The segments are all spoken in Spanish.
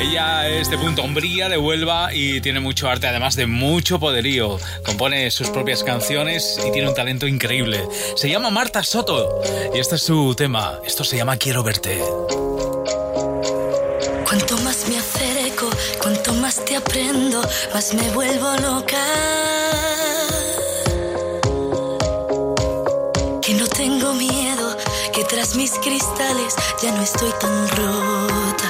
Ella es de Punta Umbría, de Huelva y tiene mucho arte, además de mucho poderío. Compone sus propias canciones y tiene un talento increíble. Se llama Marta Soto y este es su tema. Esto se llama Quiero verte. Cuanto más me acerco, cuanto más te aprendo, más me vuelvo loca. Que no tengo miedo, que tras mis cristales ya no estoy tan rota.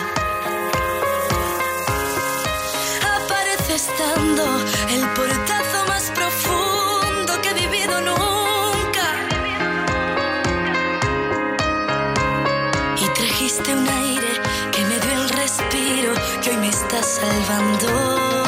El portazo más profundo que he vivido nunca. Y trajiste un aire que me dio el respiro que hoy me está salvando.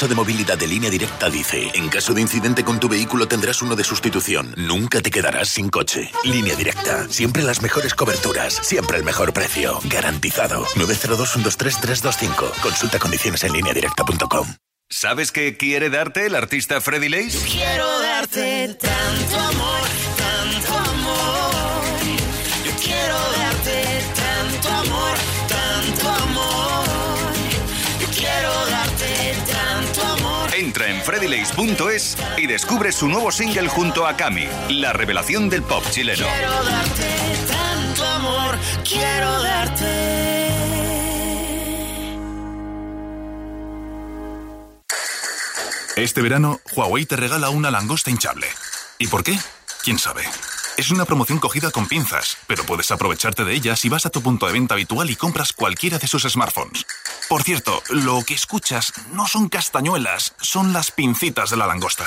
De movilidad de línea directa dice, en caso de incidente con tu vehículo tendrás uno de sustitución. Nunca te quedarás sin coche. Línea directa, siempre las mejores coberturas, siempre el mejor precio. Garantizado. 902-123-325. Consulta condiciones en línea directa.com. ¿Sabes qué quiere darte el artista Freddy Lace? Quiero darte tanto amor, freddylace.es y descubre su nuevo single junto a Cami, la revelación del pop chileno. Quiero darte tanto amor, quiero darte. Este verano, Huawei te regala una langosta hinchable. ¿Y por qué? ¿Quién sabe? Es una promoción cogida con pinzas, pero puedes aprovecharte de ella si vas a tu punto de venta habitual y compras cualquiera de sus smartphones. Por cierto, lo que escuchas no son castañuelas, son las pincitas de la langosta.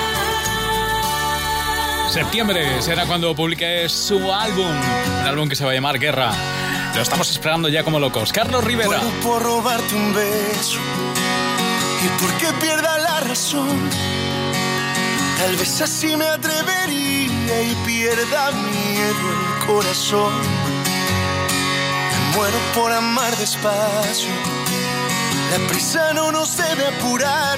Septiembre será cuando publique su álbum, un álbum que se va a llamar Guerra. Lo estamos esperando ya como locos. Carlos Rivera. Muero por robarte un beso y porque pierda la razón. Tal vez así me atrevería y pierda miedo el corazón. Muero por amar despacio. La prisa no nos debe apurar.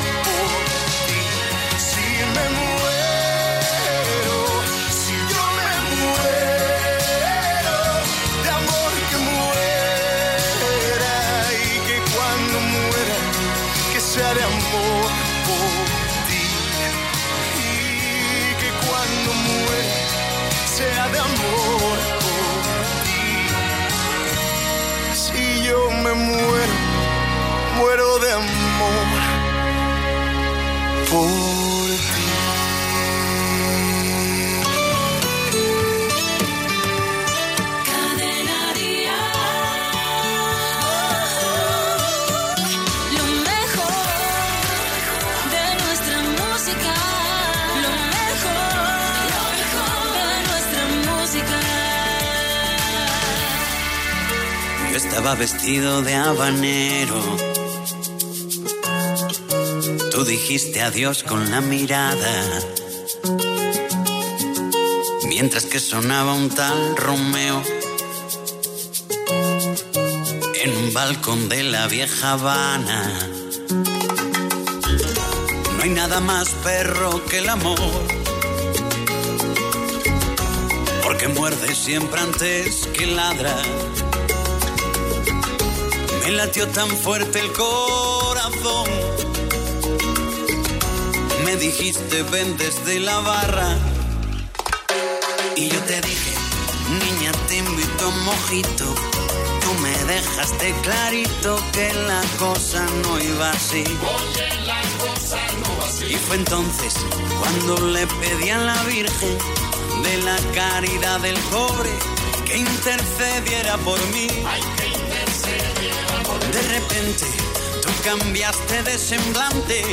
Vestido de habanero. Tú dijiste adiós con la mirada. Mientras que sonaba un tal Romeo en un balcón de la vieja Habana. No hay nada más perro que el amor. Porque muerde siempre antes que ladra. Me latió tan fuerte el corazón. Me dijiste ven desde la barra. Y yo te dije, niña, te invito a un mojito. Tú me dejaste clarito que la cosa no iba así. Y fue entonces cuando le pedí a la Virgen de la caridad del pobre que intercediera por mí. De repente tú cambiaste de semblante,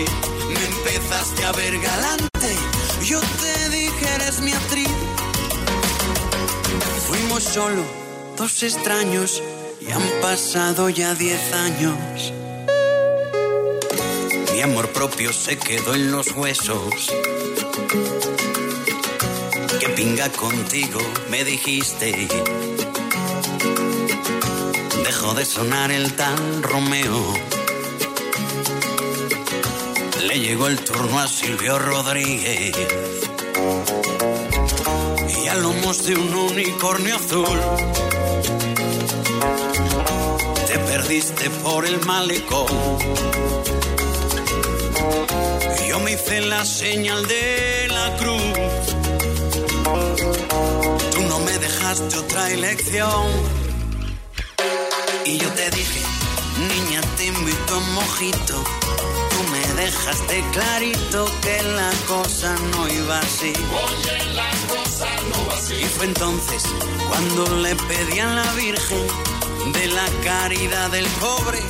me empezaste a ver galante. Yo te dije eres mi actriz. Fuimos solo dos extraños y han pasado ya diez años. Mi amor propio se quedó en los huesos. Que pinga contigo, me dijiste. De sonar el tan Romeo. Le llegó el turno a Silvio Rodríguez. Y a lomos de un unicornio azul. Te perdiste por el malecón. Yo me hice la señal de la cruz. Tú no me dejaste otra elección. Y yo te dije, niña, te invito a un mojito. Tú me dejaste clarito que la cosa no iba así. Oye, la cosa no va así. Y fue entonces cuando le pedí a la Virgen de la caridad del pobre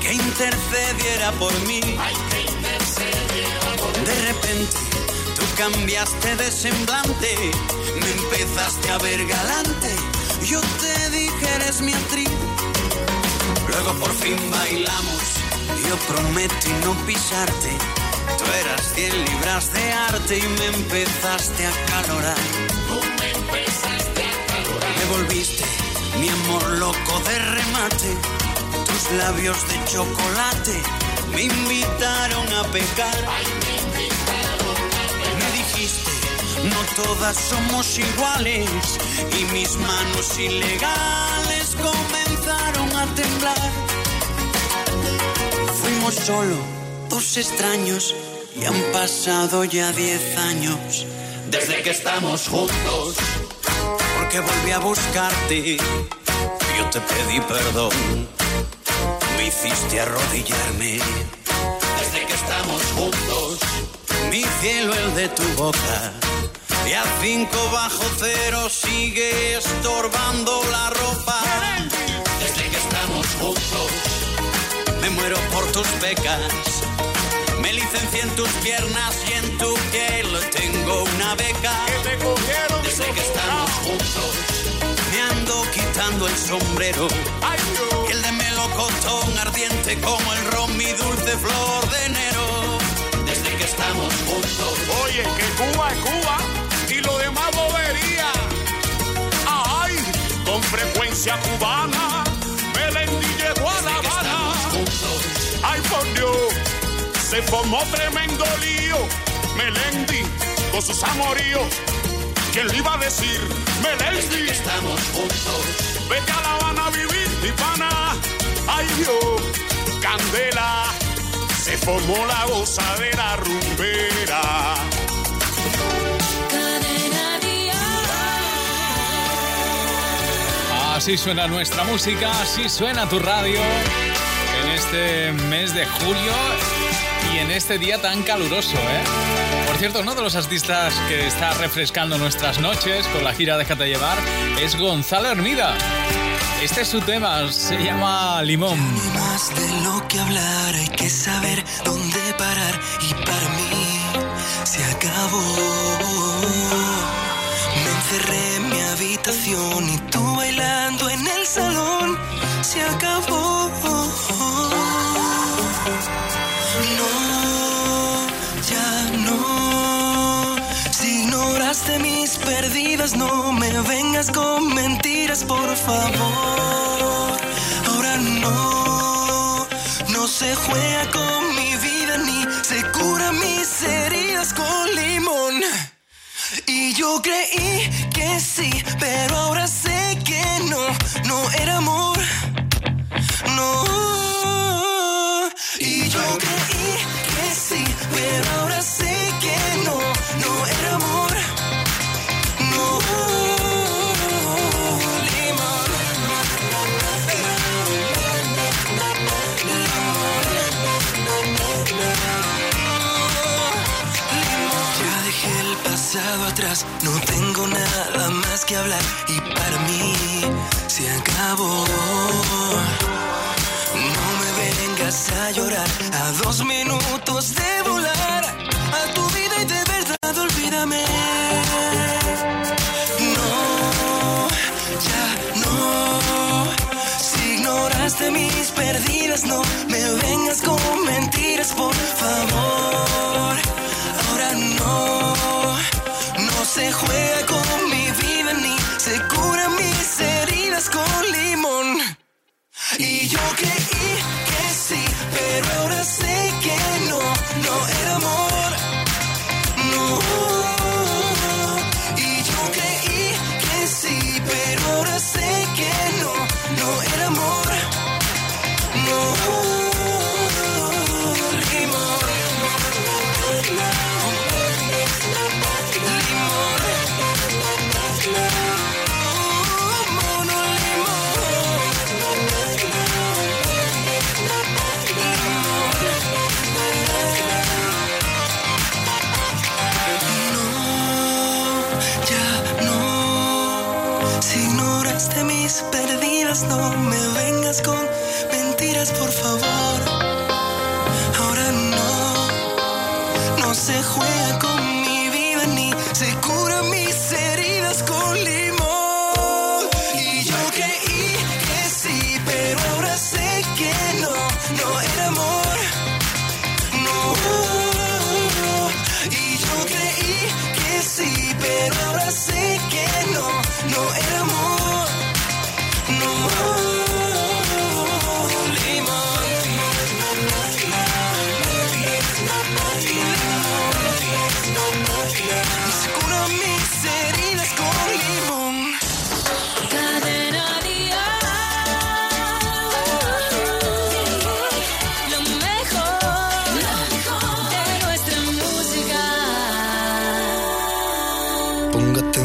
que intercediera por mí. Ay, que intercediera por mí. De repente tú cambiaste de semblante, me empezaste a ver galante. Yo te dije eres mi actriz. Luego por fin bailamos. Yo prometí no pisarte. Tú eras 100 libras de arte y me empezaste a calorar. Tú me empezaste a calorar. Me volviste mi amor loco de remate. Tus labios de chocolate me invitaron a pecar. Ay, me invitaron a pecar. Me dijiste, no todas somos iguales. Y mis manos ilegales comenzaron temblar. Fuimos solo dos extraños y han pasado ya diez años Desde que estamos juntos. porque volví a buscarte. Yo te pedí perdón, me hiciste arrodillarme. Desde que estamos juntos. Mi cielo, el de tu boca. Y a cinco bajo cero sigue estorbando la ropa. Desde que estamos juntos. Me muero por tus becas. Me licencié en tus piernas y en tu piel tengo una beca. Desde que estamos juntos. Me ando quitando el sombrero. Y el de melocotón ardiente como el ron, mi dulce flor de enero. Desde que estamos juntos. Oye, que Cuba es Cuba y lo demás bobería. Ay, con frecuencia cubana, Melendi llegó a La Habana. Ay, por Dios, se formó tremendo lío. Melendi con sus amoríos. ¿Quién le iba a decir? Melendi. Estamos juntos. Vete a La Habana a vivir, mi pana. Ay, Dios, Candela. Se formó la gozadera rumbera. Así suena nuestra música, así suena tu radio en este mes de julio y en este día tan caluroso, ¿eh? Por cierto, uno de los artistas que está refrescando nuestras noches con la gira Déjate llevar es Gonzalo Hermida. Este es su tema, se llama Limón. Más de lo que hablar, hay que saber dónde parar y para mí se acabó. En mi habitación y tú bailando en el salón se acabó. No, ya no. Si ignoraste mis perdidas, no me vengas con mentiras, por favor. Ahora no, no se juega con mi vida ni se cura mis heridas con limón. Y yo creí que sí, pero ahora sé que no, no era amor. No. Y yo creí que sí, pero ahora sé no tengo nada más que hablar y para mí se acabó. No me vengas a llorar a dos minutos de volar a tu vida y de verdad olvídame. No, ya no. Si ignoraste mis perdidas, no me vengas con mentiras, por favor. Se juega con mi vida ni se curan mis heridas con limón. Y yo creí que sí, pero ahora sé que no, no era amor. No. Perdidas,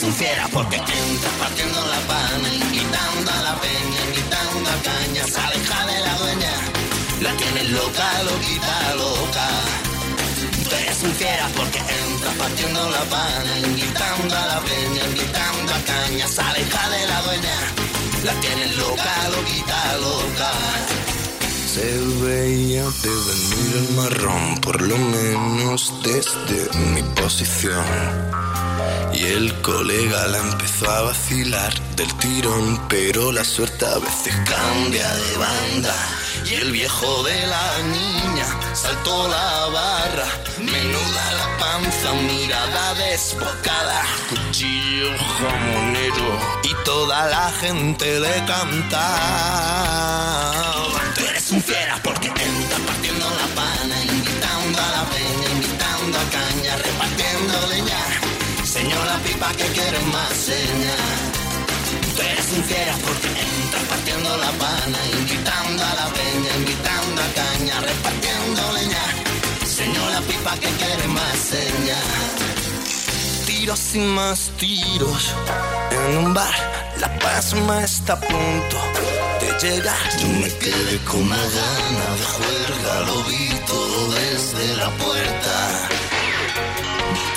Fiera porque entras partiendo la pana, invitando a la peña, invitando a caña, se aleja de la dueña, la tienes loca, loquita, loca. Tú eres un fiera porque entras partiendo la pana, invitando a la peña, invitando a caña, se aleja de la dueña, la tienes loca, loquita, loca. Se veía de venir el marrón, por lo menos desde mi posición. Y el colega la empezó a vacilar del tirón, pero la suerte a veces cambia de banda. Y el viejo de la niña saltó la barra, menuda la panza, mirada desbocada, cuchillo jamonero y toda la gente le cantaba. Tú eres un fiera porque Señora pipa que quieres más seña. Tú eres fiera porque entras partiendo la pana, invitando a la peña, invitando a caña, repartiendo leña. Señora pipa que quieres más seña. Tiros y más tiros en un bar, la pasma está a punto de llegar. Yo me quedé con una gana de juerga, lo vi todo desde la puerta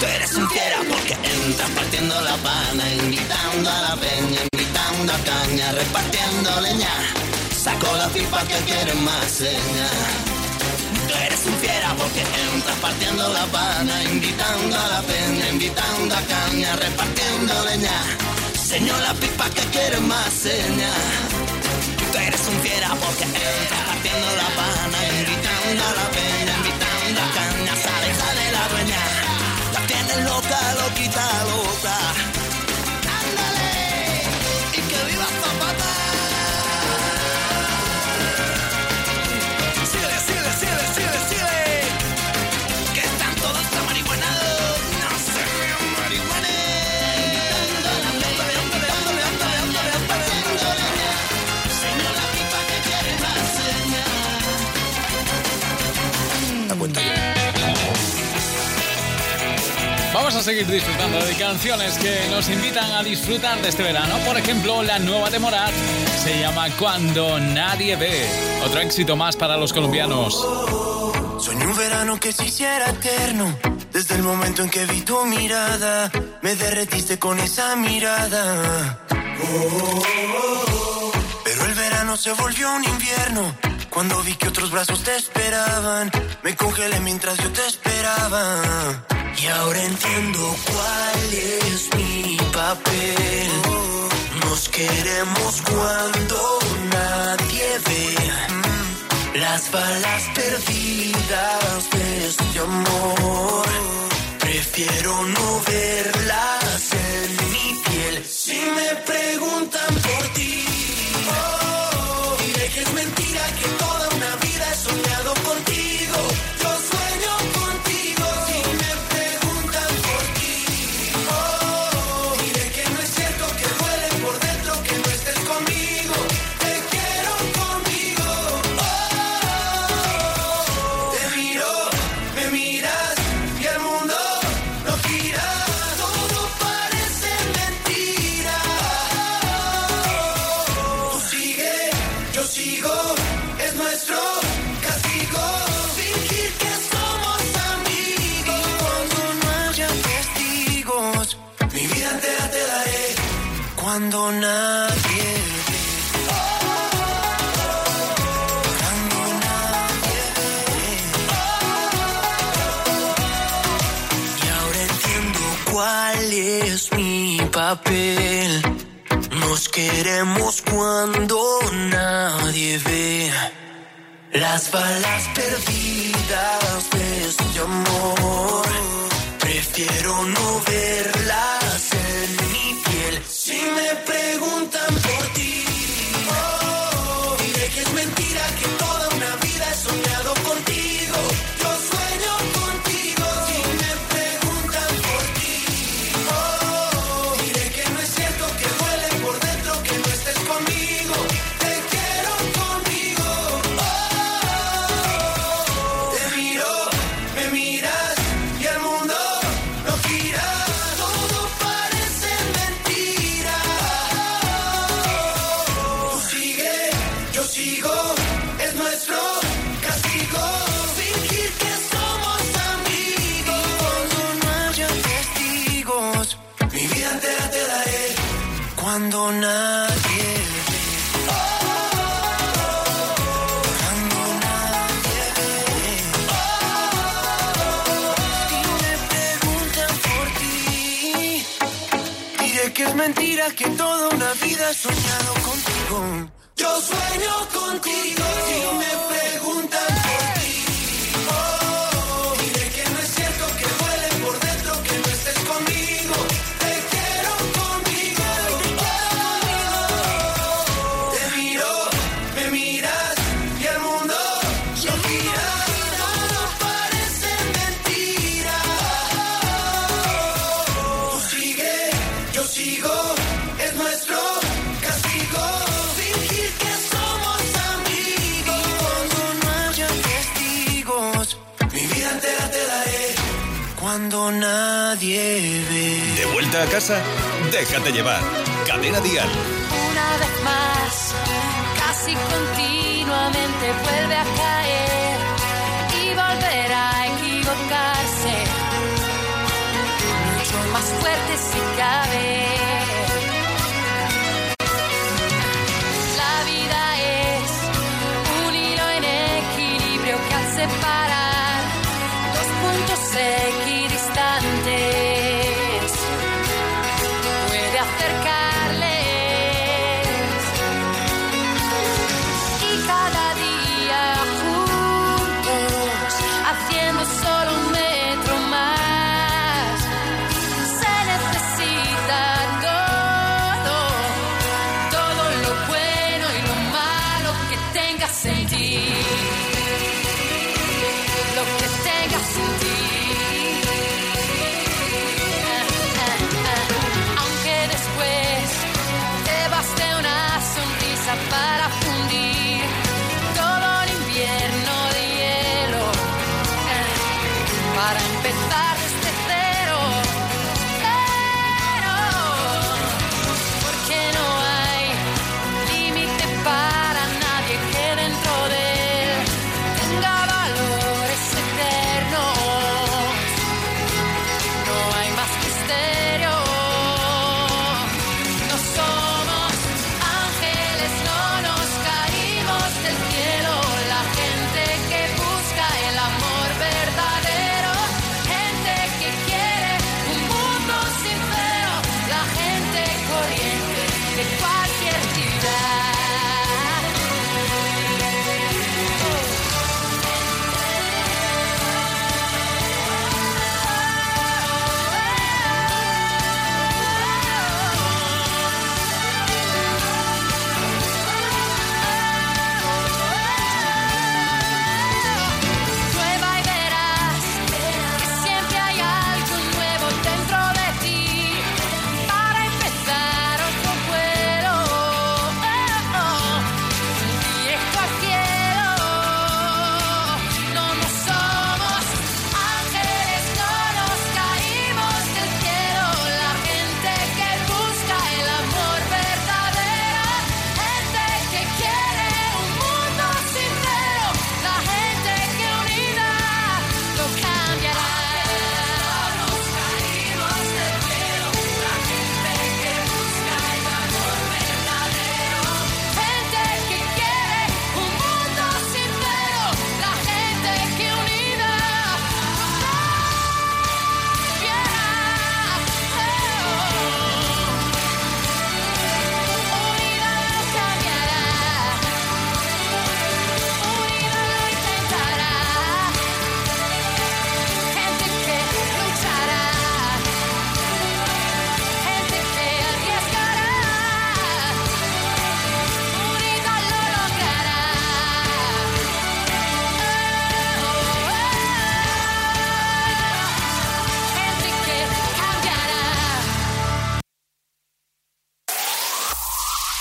Tú eres un fiera porque entras partiendo la pana, invitando a la peña, invitando a caña, repartiendo leña. Saco la pipa que quiere más señas. Tú eres un fiera porque entras partiendo la pana, invitando a la peña, invitando a caña, repartiendo leña. Señor la pipa que quiere más seña. Tú eres un fiera porque entras partiendo la pana, invitando a la peña, seguir disfrutando de canciones que nos invitan a disfrutar de este verano. Por ejemplo, la nueva de Morat se llama Cuando Nadie Ve. Otro éxito más para los colombianos. Soñé un verano que se hiciera eterno. Desde el momento en que vi tu mirada, me derretiste con esa mirada. Pero el verano se volvió un invierno. Cuando vi que otros brazos te esperaban, me congelé mientras yo te esperaba. Y ahora entiendo cuál es mi papel. Nos queremos cuando nadie ve. Las balas perdidas de este amor. Prefiero no verlas en mi piel. Si me preguntan por ti, oh, diré que es mentira que toda una vida he soñado contigo. Cuando nadie ve. Y ahora entiendo cuál es mi papel. Nos queremos cuando nadie ve. Las balas perdidas de este amor. Prefiero no verlas Si me preguntan por ti, soñado contigo. Yo sueño contigo. Si me preguntan cuando nadie ve. De vuelta a casa, déjate llevar. Cadena Dial. Una vez más, casi continuamente vuelve a caer y volverá a equivocarse. Mucho más fuerte si cabe. La vida es un hilo en equilibrio que al separar dos puntos se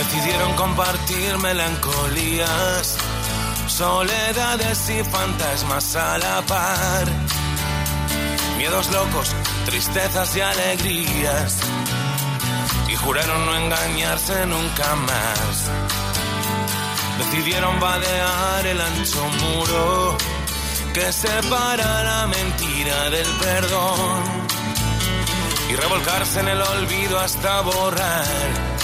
decidieron compartir melancolías, soledades y fantasmas a la par, miedos locos, tristezas y alegrías, y juraron no engañarse nunca más. Decidieron vadear el ancho muro que separa la mentira del perdón. Y revolcarse en el olvido hasta borrar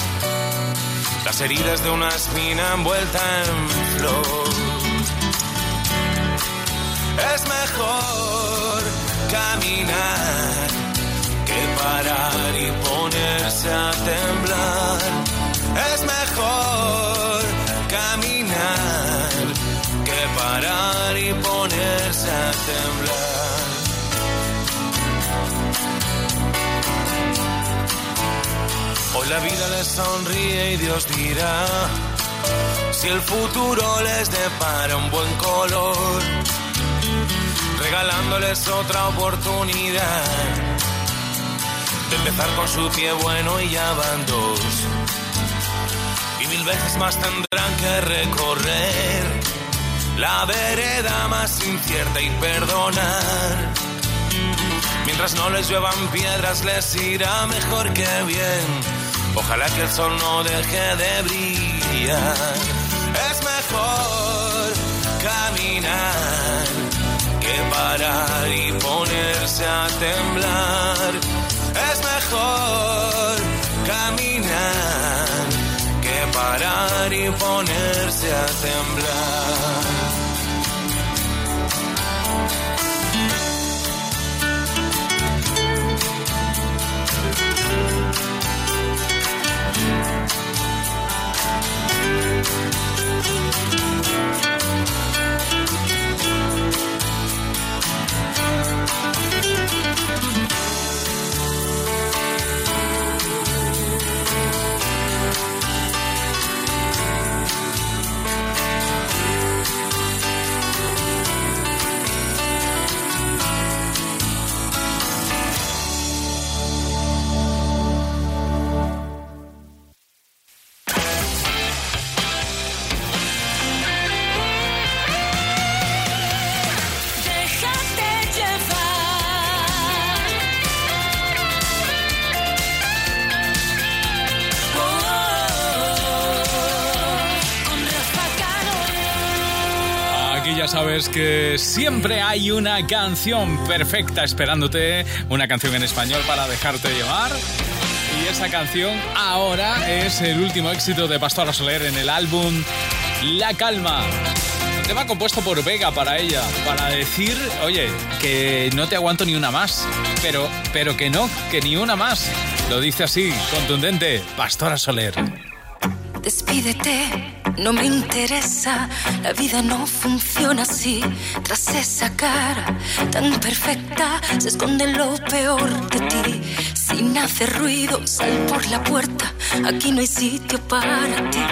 las heridas de una espina envuelta en flor. Es mejor caminar que parar y ponerse a temblar. Es mejor caminar que parar y ponerse a temblar. Hoy la vida les sonríe y Dios dirá si el futuro les depara un buen color, regalándoles otra oportunidad de empezar con su pie bueno y ya van dos. Y mil veces más tendrán que recorrer la vereda más incierta y perdonar. Mientras no les lluevan piedras les irá mejor que bien Ojalá que el sol no deje de brillar. Es mejor caminar que parar y ponerse a temblar. Es mejor caminar que parar y ponerse a temblar. Siempre hay una canción perfecta esperándote, una canción en español para dejarte llevar. Y esa canción ahora es el último éxito de Pastora Soler en el álbum La Calma. Un tema compuesto por Vega para ella, para decir, oye, que no te aguanto ni una más, pero, pero que no, que ni una más. Lo dice así, contundente, Pastora Soler. Despídete, no me interesa, la vida no funciona así. Tras esa cara tan perfecta se esconde lo peor de ti. Sin hacer ruido, sal por la puerta, aquí no hay sitio para ti.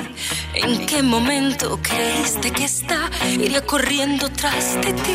¿En qué momento creíste que esta iría corriendo tras de ti?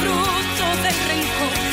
Fruto del rencor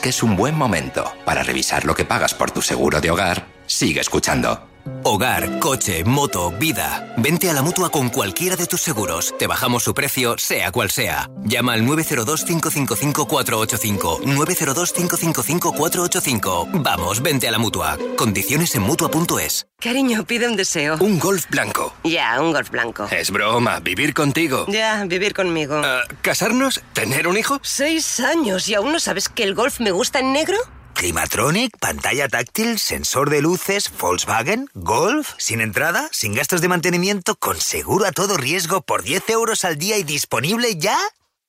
que es un buen momento para revisar lo que pagas por tu seguro de hogar, sigue escuchando. Hogar, coche, moto, vida. Vente a la mutua con cualquiera de tus seguros. Te bajamos su precio, sea cual sea. Llama al 902-555-485. 902-555-485. Vamos, vente a la mutua. Condiciones en mutua.es. Cariño, pide un deseo. Un golf blanco. Ya, un golf blanco. Es broma, vivir contigo. Ya, vivir conmigo. Ah, ¿Casarnos? ¿Tener un hijo? Seis años y aún no sabes que el golf me gusta en negro. Climatronic, pantalla táctil, sensor de luces, Volkswagen, Golf, sin entrada, sin gastos de mantenimiento, con seguro a todo riesgo por 10 euros al día y disponible ya.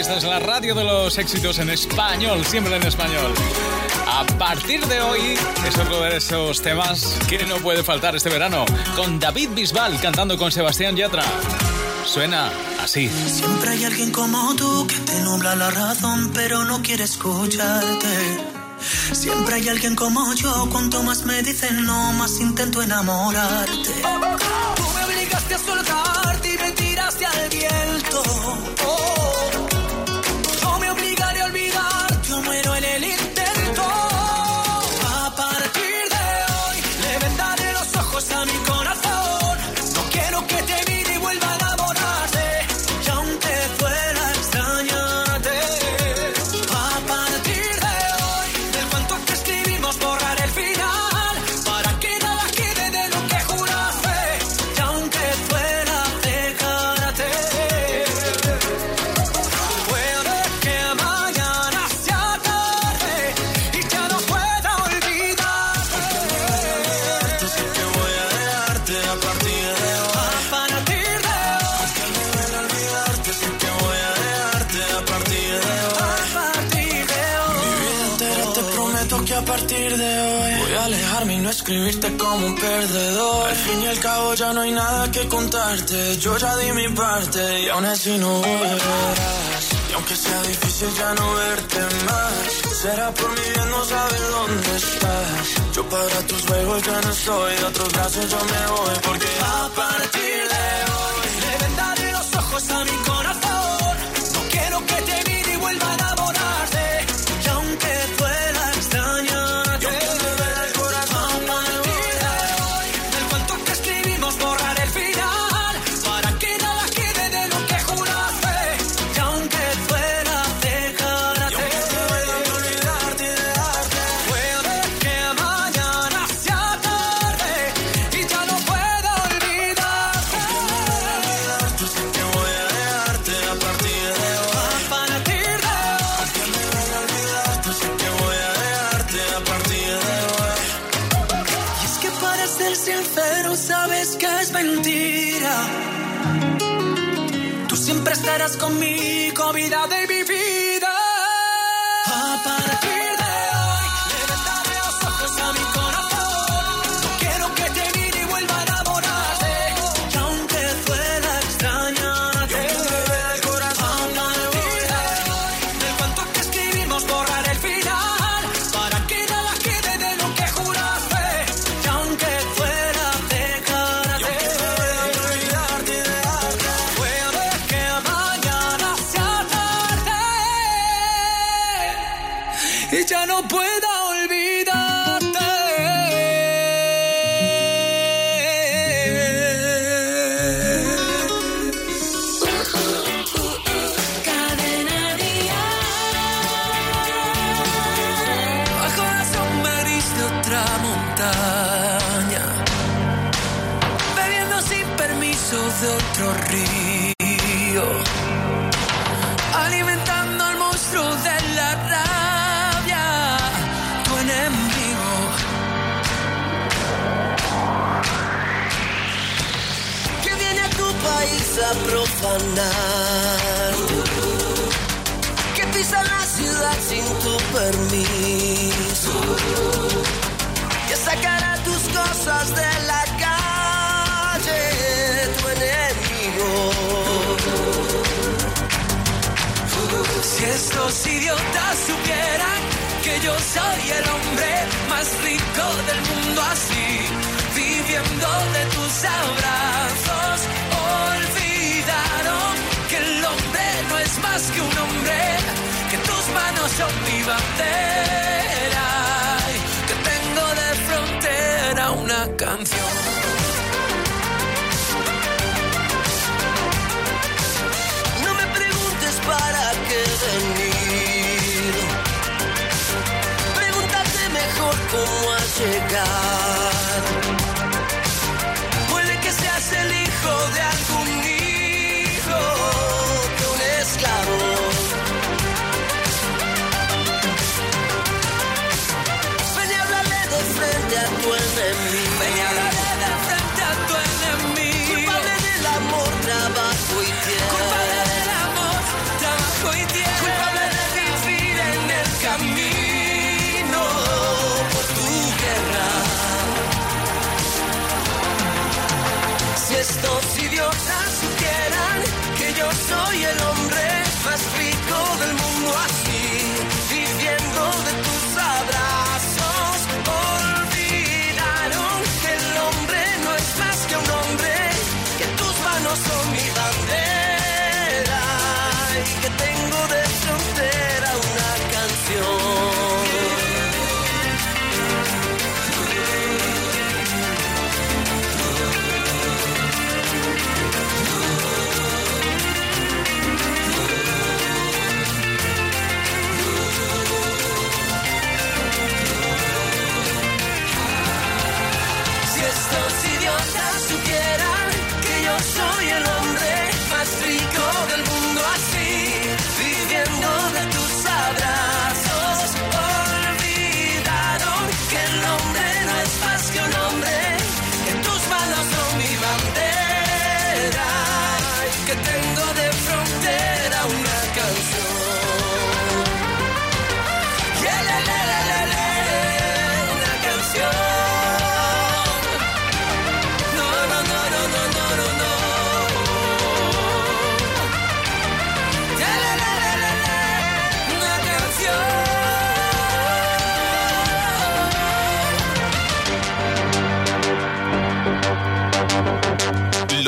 Esta es la radio de los éxitos en español, siempre en español. A partir de hoy es otro de esos temas que no puede faltar este verano, con David Bisbal cantando con Sebastián Yatra. Suena así. Siempre hay alguien como tú que te nubla la razón, pero no quiere escucharte. Siempre hay alguien como yo, cuanto más me dicen no, más intento enamorarte. Tú me obligaste a soltarte voy a alejarme y no escribirte como un perdedor. Al fin y al cabo ya no hay nada que contarte. Yo ya di mi parte y aún así no volverás. Y aunque sea difícil ya no verte más, será por mi bien no saber dónde estás. Yo para tus juegos ya no estoy, de otros brazos yo me voy porque a partir de hoy yo soy el hombre más rico del mundo así, viviendo de tus abrazos, olvidaron que el hombre no es más que un hombre, que tus manos son mi bandera, y que tengo de frontera una canción. No me preguntes para qué venir. Cómo has llegado. Puede que seas el hijo de algún hijo de un esclavo. Ven y háblale de frente a tu enemigo.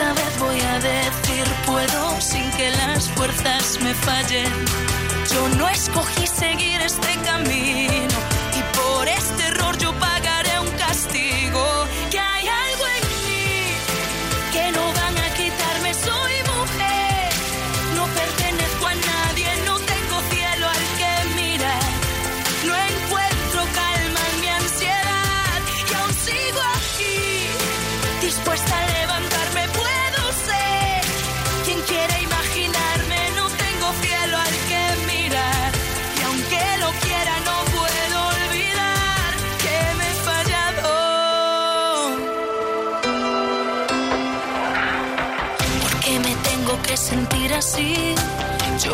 Esta vez voy a decir puedo sin que las fuerzas me fallen. Yo no escogí seguir este camino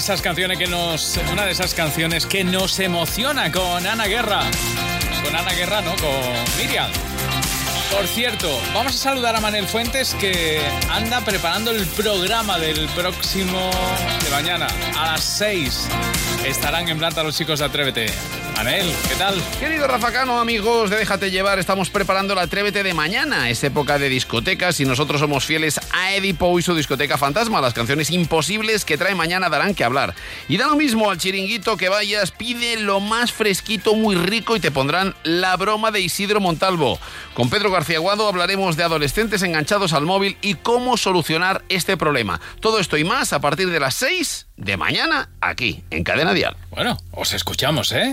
Esas canciones que nos, una de esas canciones que nos emociona con Ana Guerra, con Ana Guerra, no, con Miriam. Por cierto, vamos a saludar a Manel Fuentes que anda preparando el programa del próximo de mañana a las 6. Estarán en planta los chicos de Atrévete. ¿Qué tal? Querido Rafa Cano, amigos de Déjate Llevar, estamos preparando la Atrévete de mañana. Es época de discotecas y nosotros somos fieles a Edipo y su discoteca fantasma. Las canciones imposibles que trae mañana darán que hablar. Y da lo mismo al chiringuito que vayas, pide lo más fresquito, muy rico y te pondrán la broma de Isidro Montalvo. Con Pedro García Guado hablaremos de adolescentes enganchados al móvil y cómo solucionar este problema. Todo esto y más a partir de las 6 de mañana aquí, en Cadena Dial. Bueno, os escuchamos, ¿eh?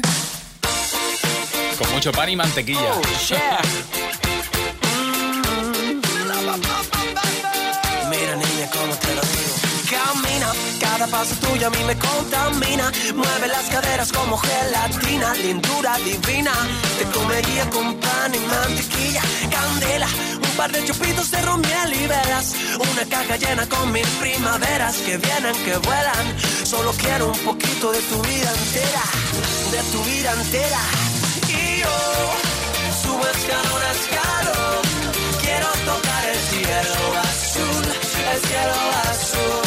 Con mucho pan y mantequilla. Mira niña, cómo te lo digo. Camina, cada paso tuyo a mí me contamina. Mueve las caderas como gelatina, lindura divina. Te comería con pan y mantequilla, candela. Un par de chupitos de romiel y velas. Una caja llena con mil primaveras que vienen, que vuelan. Solo quiero un poquito de tu vida entera, de tu vida entera. Cielo azul, el cielo azul.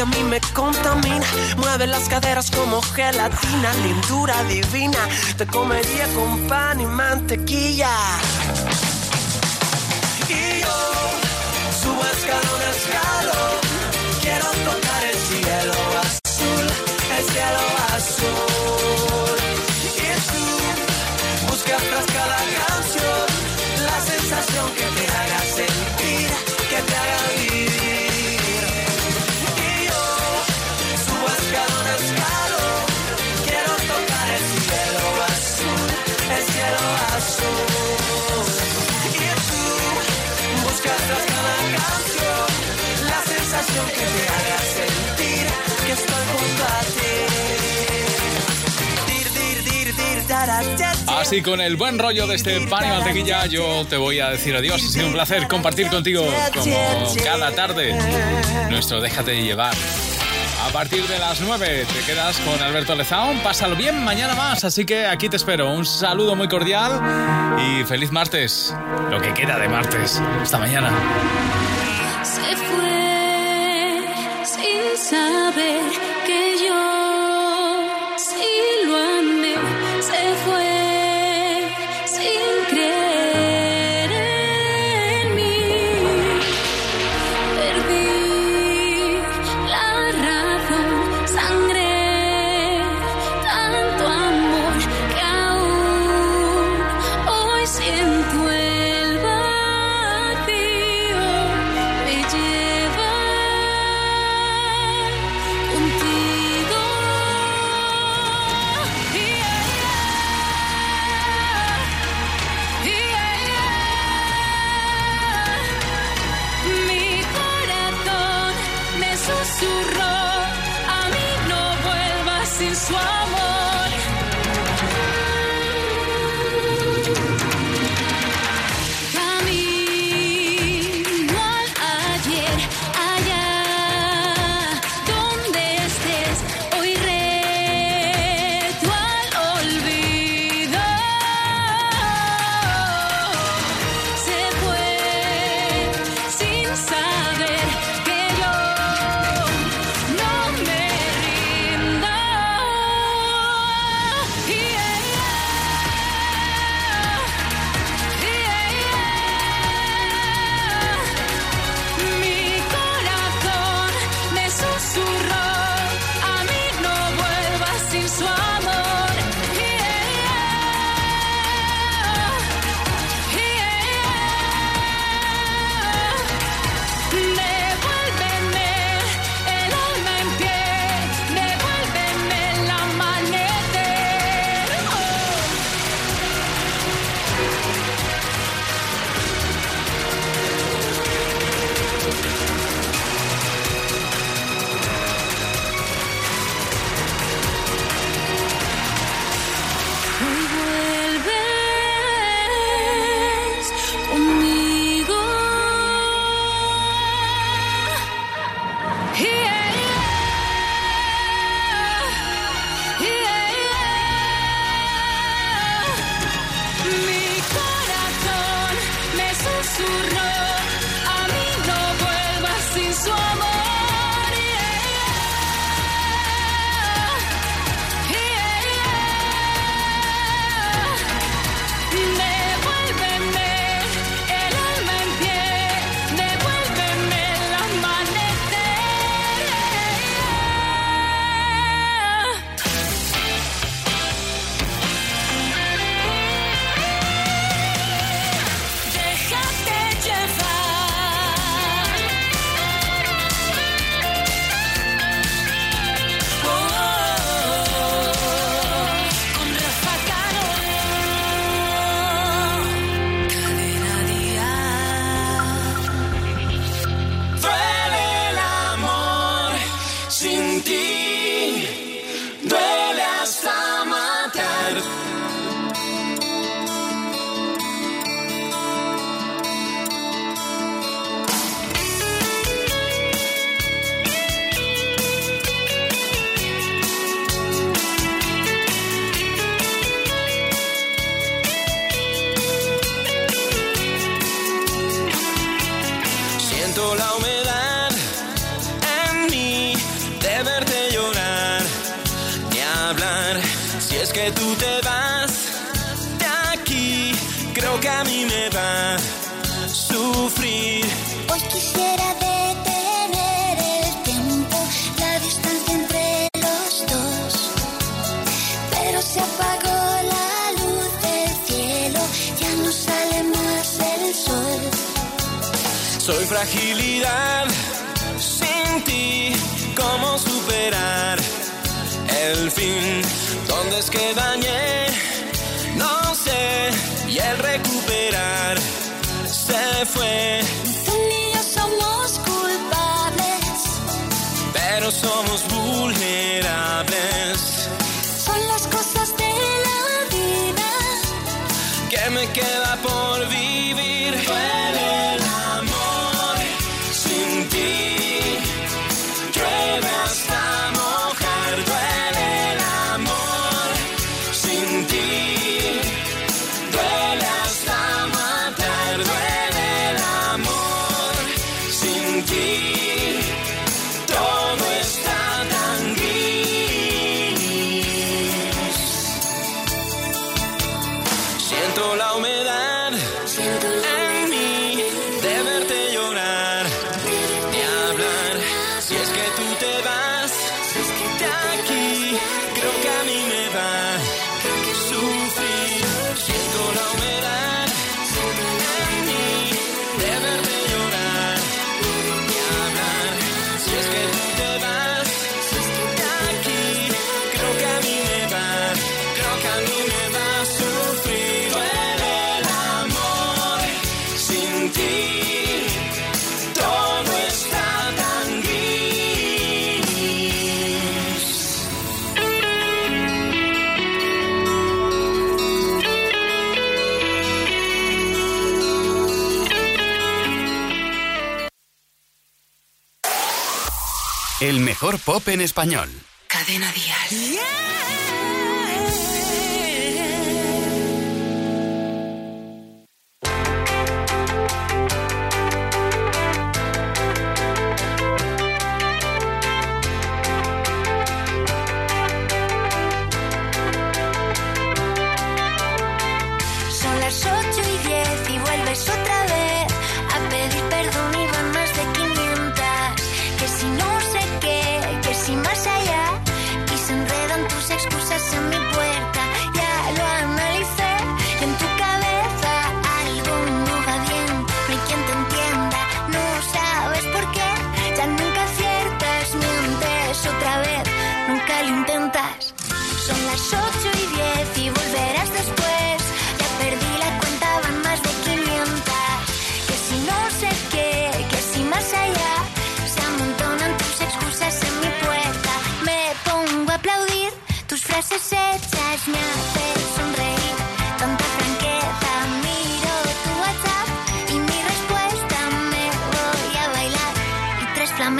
a mí me contamina. Mueve las caderas como gelatina, lindura divina. Te comería con pan y mantequilla. Así con el buen rollo de este pan y mantequilla, yo te voy a decir adiós. Ha sido un placer compartir contigo, como cada tarde, nuestro Déjate llevar. A partir de las 9 te quedas con Alberto Lezaón. Pásalo bien mañana más, así que aquí te espero. Un saludo muy cordial y feliz martes. Lo que queda de martes. Hasta mañana. Se fue sin saber que yo. mejor pop en español. Cadena Día.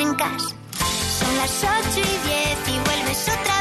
Son las ocho y diez y vuelves otra